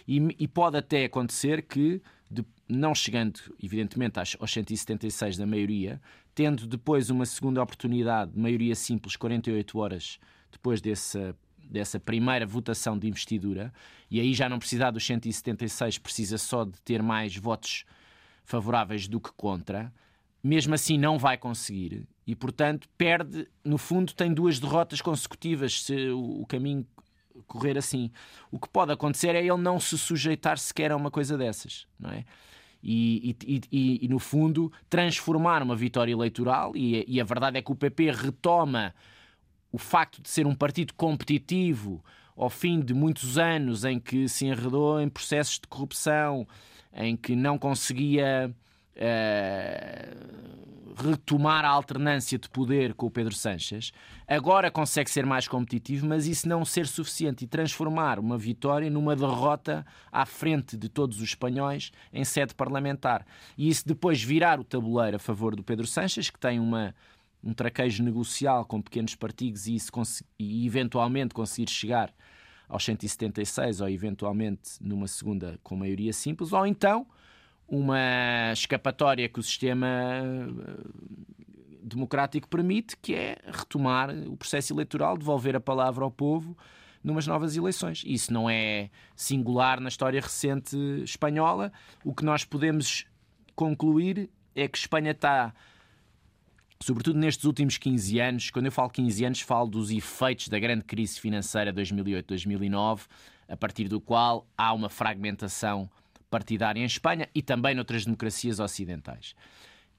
E, e pode até acontecer que, de, não chegando, evidentemente, aos, aos 176 da maioria, tendo depois uma segunda oportunidade de maioria simples, 48 horas depois desse dessa primeira votação de investidura, e aí já não precisar dos 176, precisa só de ter mais votos favoráveis do que contra, mesmo assim não vai conseguir e, portanto, perde, no fundo, tem duas derrotas consecutivas se o caminho correr assim. O que pode acontecer é ele não se sujeitar sequer a uma coisa dessas, não é? E, e, e, e no fundo, transformar uma vitória eleitoral, e, a verdade é que o PP retoma o facto de ser um partido competitivo ao fim de muitos anos em que se enredou em processos de corrupção, em que não conseguia uh, retomar a alternância de poder com o Pedro Sanches, agora consegue ser mais competitivo, mas isso não ser suficiente e transformar uma vitória numa derrota à frente de todos os espanhóis em sede parlamentar. E isso depois virar o tabuleiro a favor do Pedro Sanches, que tem uma um traquejo negocial com pequenos partidos e, isso, e eventualmente conseguir chegar aos 176 ou eventualmente numa segunda com maioria simples, ou então uma escapatória que o sistema eh, democrático permite, que é retomar o processo eleitoral, devolver a palavra ao povo numas novas eleições. Isso não é singular na história recente espanhola. O que nós podemos concluir é que Espanha está sobretudo nestes últimos 15 anos, quando eu falo 15 anos, falo dos efeitos da grande crise financeira 2008-2009, a partir do qual há uma fragmentação partidária em Espanha e também noutras democracias ocidentais.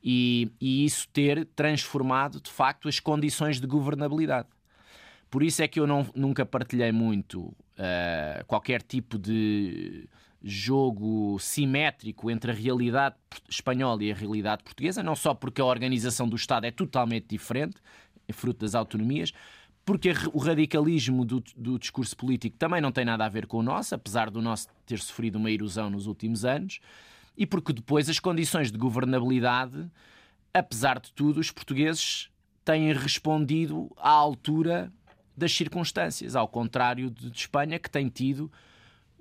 E, e isso ter transformado, de facto, as condições de governabilidade. Por isso é que eu não, nunca partilhei muito uh, qualquer tipo de jogo simétrico entre a realidade espanhola e a realidade portuguesa, não só porque a organização do Estado é totalmente diferente, é fruto das autonomias, porque o radicalismo do, do, discurso político também não tem nada a ver com o nosso, apesar do nosso ter sofrido uma erosão nos últimos anos, e porque depois as condições de governabilidade, apesar de tudo, os portugueses têm respondido à altura das circunstâncias, ao contrário de, de Espanha, que tem tido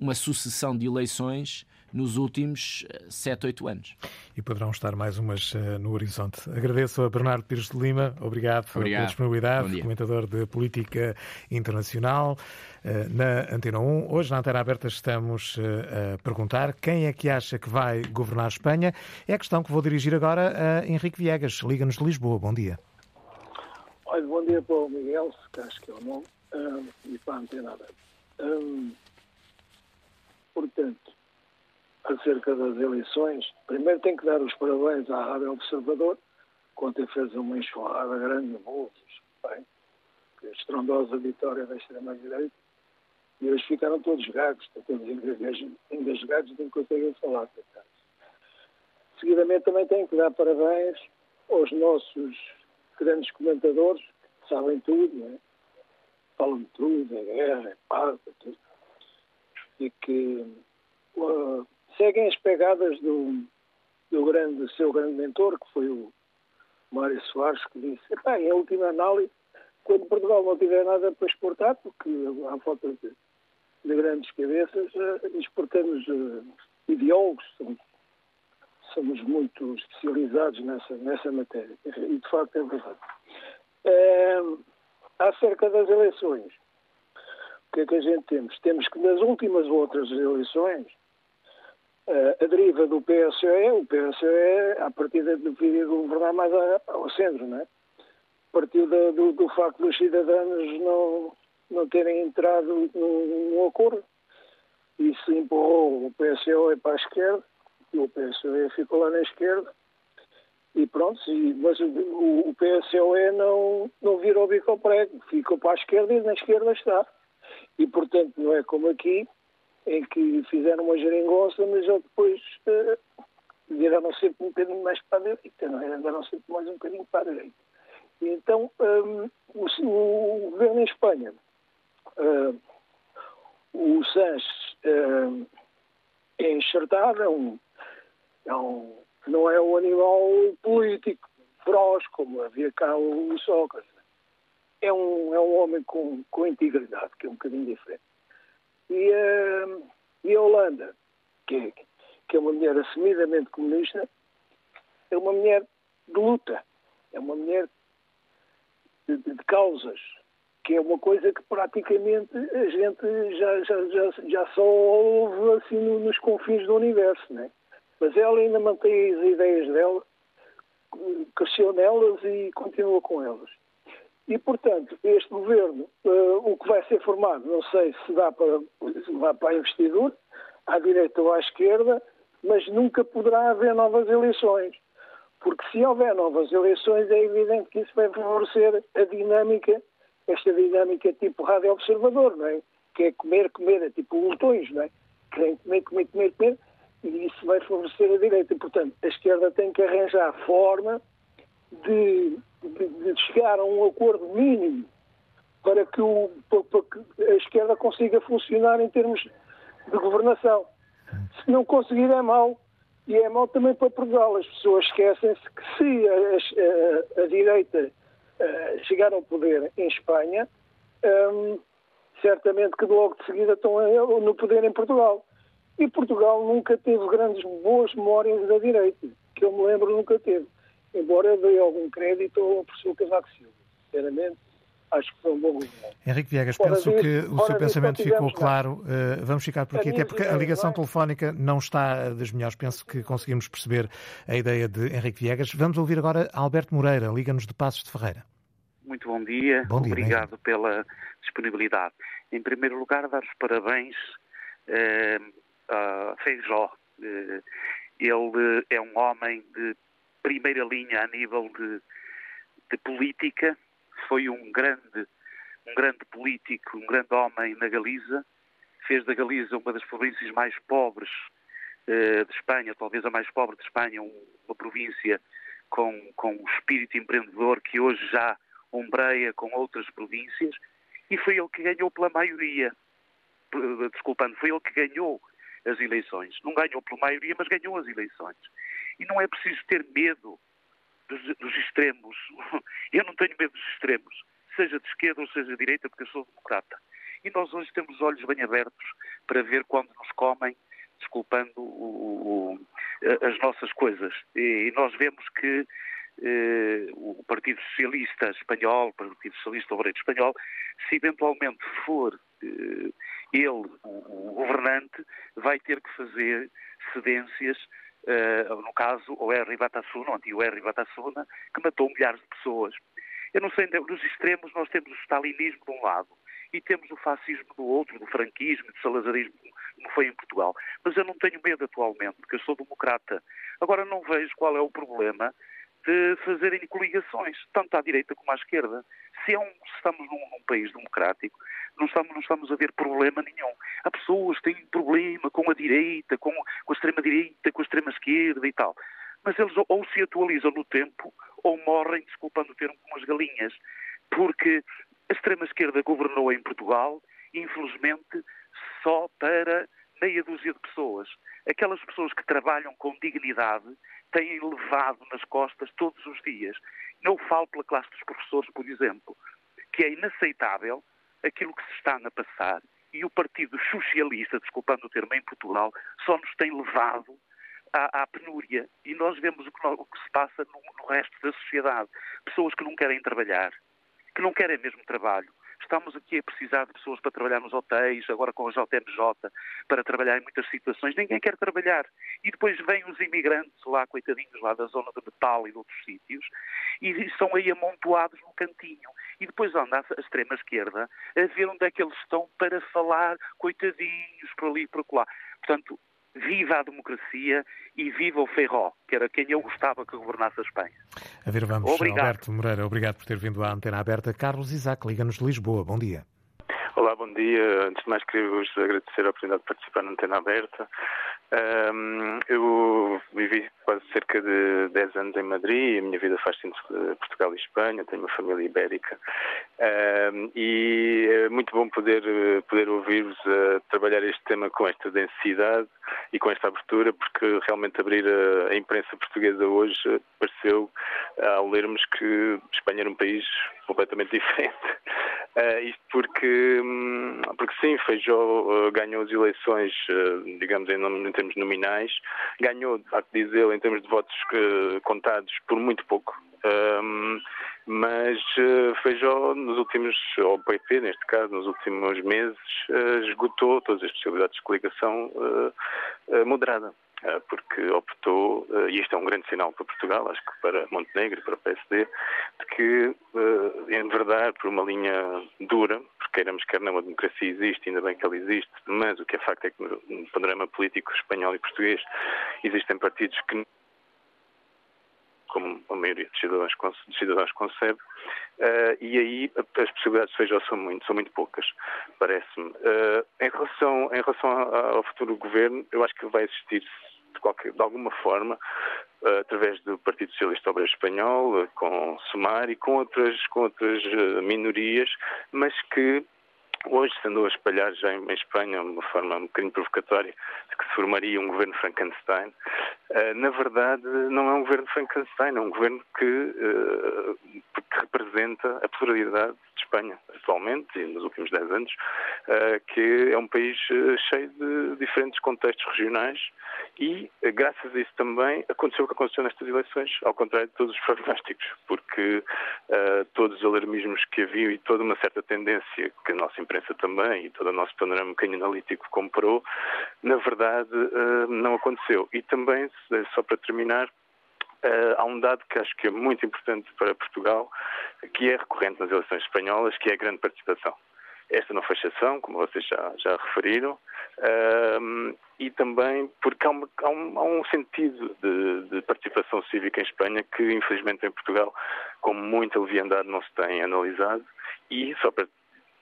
uma sucessão de eleições nos últimos 7, eh, 8 anos. E poderão estar mais umas uh, no horizonte. Agradeço a Bernardo Pires de Lima, obrigado, obrigado. pela disponibilidade, comentador de política internacional uh, na Antena 1. Hoje, na Antena Aberta, estamos uh, a perguntar quem é que acha que vai governar a Espanha. É a questão que vou dirigir agora a Henrique Viegas, Liga-nos de Lisboa. Bom dia. Olha, bom dia para o Miguel, que acho que é o nome, e para a Antena Aberta. Portanto, acerca das eleições, primeiro tenho que dar os parabéns à Rádio Observador, que ontem fez uma enxurrada grande de bolsos, bem, estrondosa vitória da extrema-direita, e eles ficaram todos gagos, todos engasgados não conseguem falar. Seguidamente também tenho que dar parabéns aos nossos grandes comentadores, que sabem tudo, né? falam de tudo, é guerra, é paz, é tudo e que uh, seguem as pegadas do, do grande, seu grande mentor, que foi o Mário Soares, que disse, em última análise, quando Portugal não tiver nada para exportar, porque há falta de, de grandes cabeças, uh, exportamos uh, ideólogos, somos, somos, muito especializados nessa, nessa matéria. E, de facto, é verdade. Uh, acerca das eleições, que é que a gente temos? Temos que nas últimas outras eleições, uh, a deriva do PSOE, o PSOE, a partir de vir governar mais ao centro, não é? Partiu do, do, facto dos cidadãos não, não terem entrado num, acordo. Isso empurrou o PSOE para a esquerda, e o PSOE ficou lá na esquerda, e pronto, mas o, o PSOE não, não virou bico ao prego, ficou para a esquerda e na esquerda está. E, portanto, não é como aqui, em que fizeram uma geringonça, mas já depois uh, viraram sempre um bocadinho mais para a direita, não é? Andaram sempre mais um bocadinho para a direita. E então, um, o, o, governo em Espanha, uh, o Sanches uh, é enxertado, é um, é um, não é um animal político feroz, como havia cá o Sócrates é um, é um homem com, com integridade, que é um bocadinho diferente. E, uh, e a Holanda, que é, que é uma mulher assumidamente comunista, é uma mulher de luta, é uma mulher de, de, de causas, que é uma coisa que praticamente a gente já, já, já, já só ouve assim nos confins do universo, né? Mas ela ainda mantém as ideias dela, cresceu nelas e continua com elas. E, portanto, este governo, uh, o que vai ser formado, não sei se dá para, se dá para a investidura, à direita ou à esquerda, mas nunca poderá haver novas eleições. Porque se houver novas eleições, é evidente que isso vai favorecer a dinâmica, esta dinâmica tipo rádio observador, não é? Que é comer, comer, é tipo lutões, não é? Querem comer, comer, comer, comer, E isso vai favorecer a direita. Portanto, a esquerda tem que arranjar forma de, de, de chegar a um acordo mínimo para que, o, para que a esquerda consiga funcionar em termos de governação. Não conseguir é mau, e é mau também para Portugal. As pessoas esquecem-se que se a, a, a direita uh, chegar ao poder em Espanha, um, certamente que logo de seguida estão no poder em Portugal. E Portugal nunca teve grandes boas memórias da direita, que eu me lembro nunca teve. Embora dei algum crédito ao professor Cavaco Silva, sinceramente acho que foi um bom governo. Henrique Viegas, penso que o seu pensamento ficou claro. Uh, vamos ficar por aqui, até porque a ligação telefónica não está das melhores. Penso que conseguimos perceber a ideia de Henrique Viegas. Vamos ouvir agora Alberto Moreira, Liga-nos de Passos de Ferreira. Muito bom dia, bom dia obrigado bem. pela disponibilidade. Em primeiro lugar, dar os parabéns uh, a Feijó. Uh, ele é um homem de primeira linha a nível de, de política, foi um grande, um grande político, um grande homem na Galiza, fez da Galiza uma das províncias mais pobres uh, de Espanha, talvez a mais pobre de Espanha, um, uma província com, com um espírito empreendedor que hoje já ombreia com outras províncias, e foi ele que ganhou pela maioria, desculpando, foi ele que ganhou as eleições. Não ganhou pela maioria, mas ganhou as eleições. E não é preciso ter medo dos, dos, extremos. Eu não tenho medo dos extremos, seja de esquerda ou seja de direita, porque eu sou democrata. E nós hoje temos os olhos bem abertos para ver quando nos comem, desculpando o, o, as nossas coisas. E, nós vemos que eh, o Partido Socialista Espanhol, o Partido Socialista Obreiro Espanhol, se eventualmente for eh, ele o, o governante, vai ter que fazer cedências uh, no caso, o R. Batasuna, o antigo R. Batasuna, que matou milhares de pessoas. Eu não sei, nos extremos nós temos o stalinismo de um lado e temos o fascismo do outro, do franquismo, do salazarismo, como foi em Portugal. Mas eu não tenho medo atualmente, porque eu sou democrata. Agora não vejo qual é o problema de fazerem coligações, tanto à direita como à esquerda. Se, é um, estamos num, num, país democrático, não estamos, não estamos a ver problema nenhum. Há pessoas que têm problema com a direita, com, com a extrema-direita, com a extrema-esquerda e tal. Mas eles ou se atualizam no tempo ou morrem, desculpando o termo, como as galinhas. Porque a extrema-esquerda governou em Portugal, infelizmente, só para meia dúzia de pessoas. Aquelas pessoas que trabalham com dignidade têm levado nas costas todos os dias. Não falo pela classe dos professores, por exemplo, que é inaceitável aquilo que se está a passar. E o Partido Socialista, desculpando o termo em Portugal, só nos tem levado à, à penúria. E nós vemos o que, o que se passa no, no resto da sociedade. Pessoas que não querem trabalhar, que não querem mesmo trabalho, Estamos aqui a precisar de pessoas para trabalhar nos hotéis, agora com a JMJ, para trabalhar em muitas situações. Ninguém quer trabalhar. E depois vêm os imigrantes lá, coitadinhos, lá da zona de Metal e de outros sítios, e estão aí amontoados no cantinho. E depois anda a extrema-esquerda a ver onde é que eles estão para falar, coitadinhos, por ali e por lá. Portanto, viva a democracia e viva o Ferró, que era quem eu gostava que governasse a Espanha. A ver, vamos, obrigado. Alberto Moreira, obrigado por ter vindo à antena aberta. Carlos Isaac, Liga-nos de Lisboa, bom dia. Olá, bom dia. Antes de mais, queria vos agradecer a oportunidade de participar na antena aberta. Um, eu vivi quase cerca de 10 anos em Madrid, a minha vida faz-se entre Portugal e Espanha, tenho uma família ibérica um, e é muito bom poder, poder ouvir-vos a trabalhar este tema com esta densidade e com esta abertura, porque realmente abrir a, a imprensa portuguesa hoje pareceu, ao lermos que Espanha era um país completamente diferente. Uh, isto porque, hum, porque sim, Feijó uh, ganhou as eleições, uh, digamos, em, em, termos nominais, ganhou, há que dizer, em termos de votos contados por muito pouco. Um, mas Feijó, nos últimos, ou PP neste caso, nos últimos meses, esgotou todas as possibilidades de coligação moderada. Eh, porque optou, e isto é um grande sinal para Portugal, acho que para Montenegro e para o PSD, de que eh, enverdar por uma linha dura, porque queiramos quer não, a democracia existe, ainda bem que ela existe, mas o que é facto é que no panorama político espanhol e português existem partidos que como a maioria dos cidadãos, dos cidadãos concebe, uh, e aí as possibilidades de feijão são muito, são muito poucas, parece-me. Uh, em relação, em relação ao futuro governo, eu acho que vai existir de, qualquer, de alguma forma, uh, através do Partido Socialista Obreiro Espanhol, com Sumar e com outras, com outras minorias, mas que Hoje se andou a espalhar já em Espanha, de uma forma um bocadinho provocatória, de que se formaria um governo Frankenstein. Uh, na verdade, não é um governo Frankenstein, é um governo que, uh, que representa a pluralidade de Espanha, atualmente e nos últimos 10 anos, uh, que é um país cheio de diferentes contextos regionais e, graças a isso também, aconteceu o que aconteceu nestas eleições, ao contrário de todos os prognósticos, porque todos os alarmismos que havia e toda uma certa tendência que a nossa imprensa também e todo o nosso panorama um analítico comprou, na verdade não aconteceu. E também, só para terminar, Uh, há um dado que acho que é muito importante para Portugal, que é recorrente nas eleições espanholas, que é a grande participação. Esta não foi exceção, como vocês já, já referiram, uh, e também porque há, uma, há, um, há um, sentido de, de, participação cívica em Espanha que, infelizmente, em Portugal, com muita leviandade, não se tem analisado. E, só para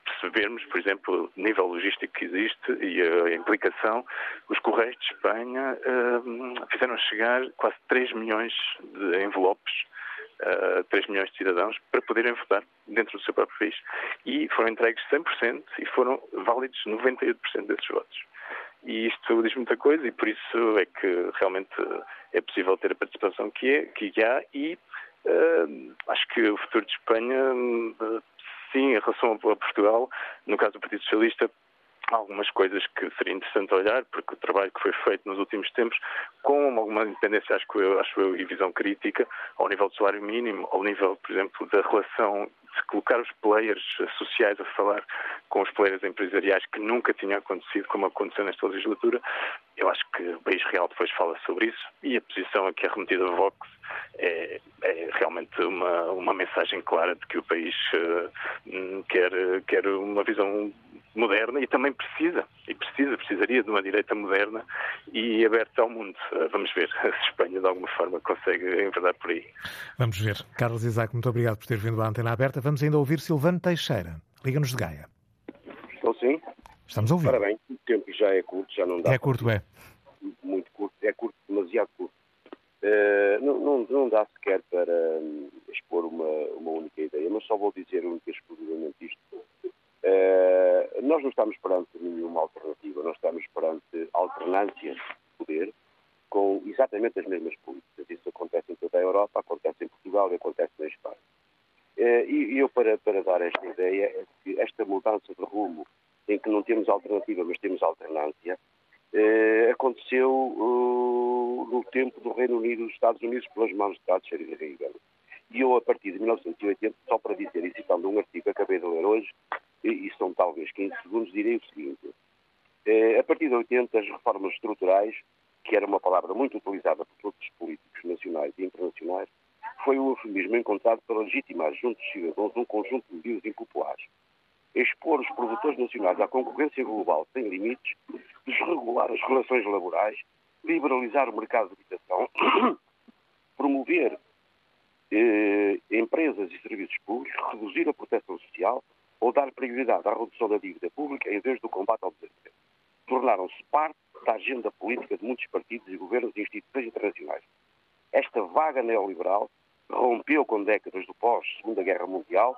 percebermos, por exemplo, o nível logístico que existe e a implicação, os Correios de Espanha uh, fizeram chegar quase 3 milhões de envelopes uh, eh, 3 milhões de cidadãos para poderem votar dentro do seu próprio país. E foram entregues 100% e foram válidos 98% desses votos. E isto diz muita coisa e por isso é que realmente é possível ter a participação que, é, que há e uh, acho que o futuro de Espanha uh, sim, em relação a Portugal, no caso do Partido Socialista, há algumas coisas que seria interessante olhar, porque o trabalho que foi feito nos últimos tempos, com alguma independência, acho, eu, acho eu, e visão crítica, ao nível do salário mínimo, ao nível, por exemplo, da relação de colocar os players sociais a falar com os players empresariais, que nunca tinha acontecido como aconteceu nesta legislatura, eu acho que o País Real depois fala sobre isso e a posição aqui remetida a Vox é, é, realmente uma, uma mensagem clara de que o país uh, quer, quer uma visão moderna e também precisa, e precisa, precisaria de uma direita moderna e aberta ao mundo. Uh, vamos ver se Espanha de alguma forma consegue enverdar por aí. Vamos ver. Carlos Isaac, muito obrigado por ter vindo à antena aberta. Vamos ainda ouvir Silvano Teixeira. Liga-nos de Gaia. Estou sim. Estamos a ouvir. Parabéns, o tempo já é curto, já não dá. É curto, é. Muito curto, é curto, demasiado curto. Uh, não, não, não, dá sequer para um, expor uma, uma única ideia, mas só vou dizer única e exclusivamente isto. Uh, nós não estamos perante nenhuma alternativa, nós estamos perante alternâncias de poder com exatamente as mesmas políticas. Isso acontece em toda a Europa, acontece em Portugal e acontece na Espanha. Uh, e, e eu, para, para dar esta ideia, é que esta mudança de rumo, em que não temos alternativa, mas temos alternância, eh, aconteceu uh, no tempo do Reino Unido e dos Estados Unidos pelas mãos de Thatcher e Reagan. E eu, a partir de 1980, só para dizer, e citando um artigo que acabei de ler hoje, e, e são talvez 15 segundos, direi o seguinte. Eh, a partir de 80, as reformas estruturais, que era uma palavra muito utilizada por todos os políticos nacionais e internacionais, foi o eufemismo encontrado para legitimar junto dos cidadãos um conjunto de medidas impopulares expor os produtores nacionais à concorrência global sem limites, desregular as relações laborais, liberalizar o mercado de habitação, promover eh, empresas e serviços públicos, reduzir a proteção social ou dar prioridade à redução da dívida pública em vez do combate ao desemprego. Tornaram-se parte da agenda política de muitos partidos e governos e instituições internacionais. Esta vaga neoliberal rompeu com décadas do pós-Segunda Guerra Mundial,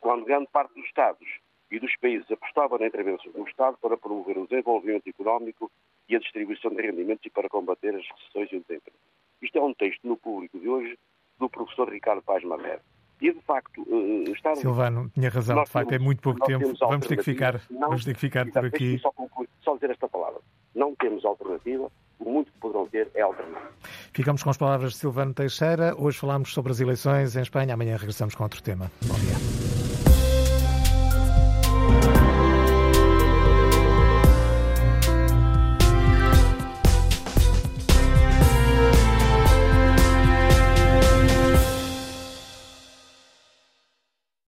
quando grande parte dos Estados e dos países apostavam na intervenção do Estado para promover o desenvolvimento económico e a distribuição de rendimentos e para combater as recessões e o desemprego. Isto é um texto no público de hoje do professor Ricardo Paz Mamer. E, de facto, uh, está... Silvano, tinha razão, de facto, temos, é muito pouco tempo. Vamos ter que ficar, não, vamos ter que ficar por aqui. Só, concluir, só dizer esta palavra. Não temos alternativa, o muito que poderão ter é alternativa. Ficamos com as palavras de Silvano Teixeira. Hoje falámos sobre as eleições em Espanha. Amanhã regressamos com outro tema. Bom dia.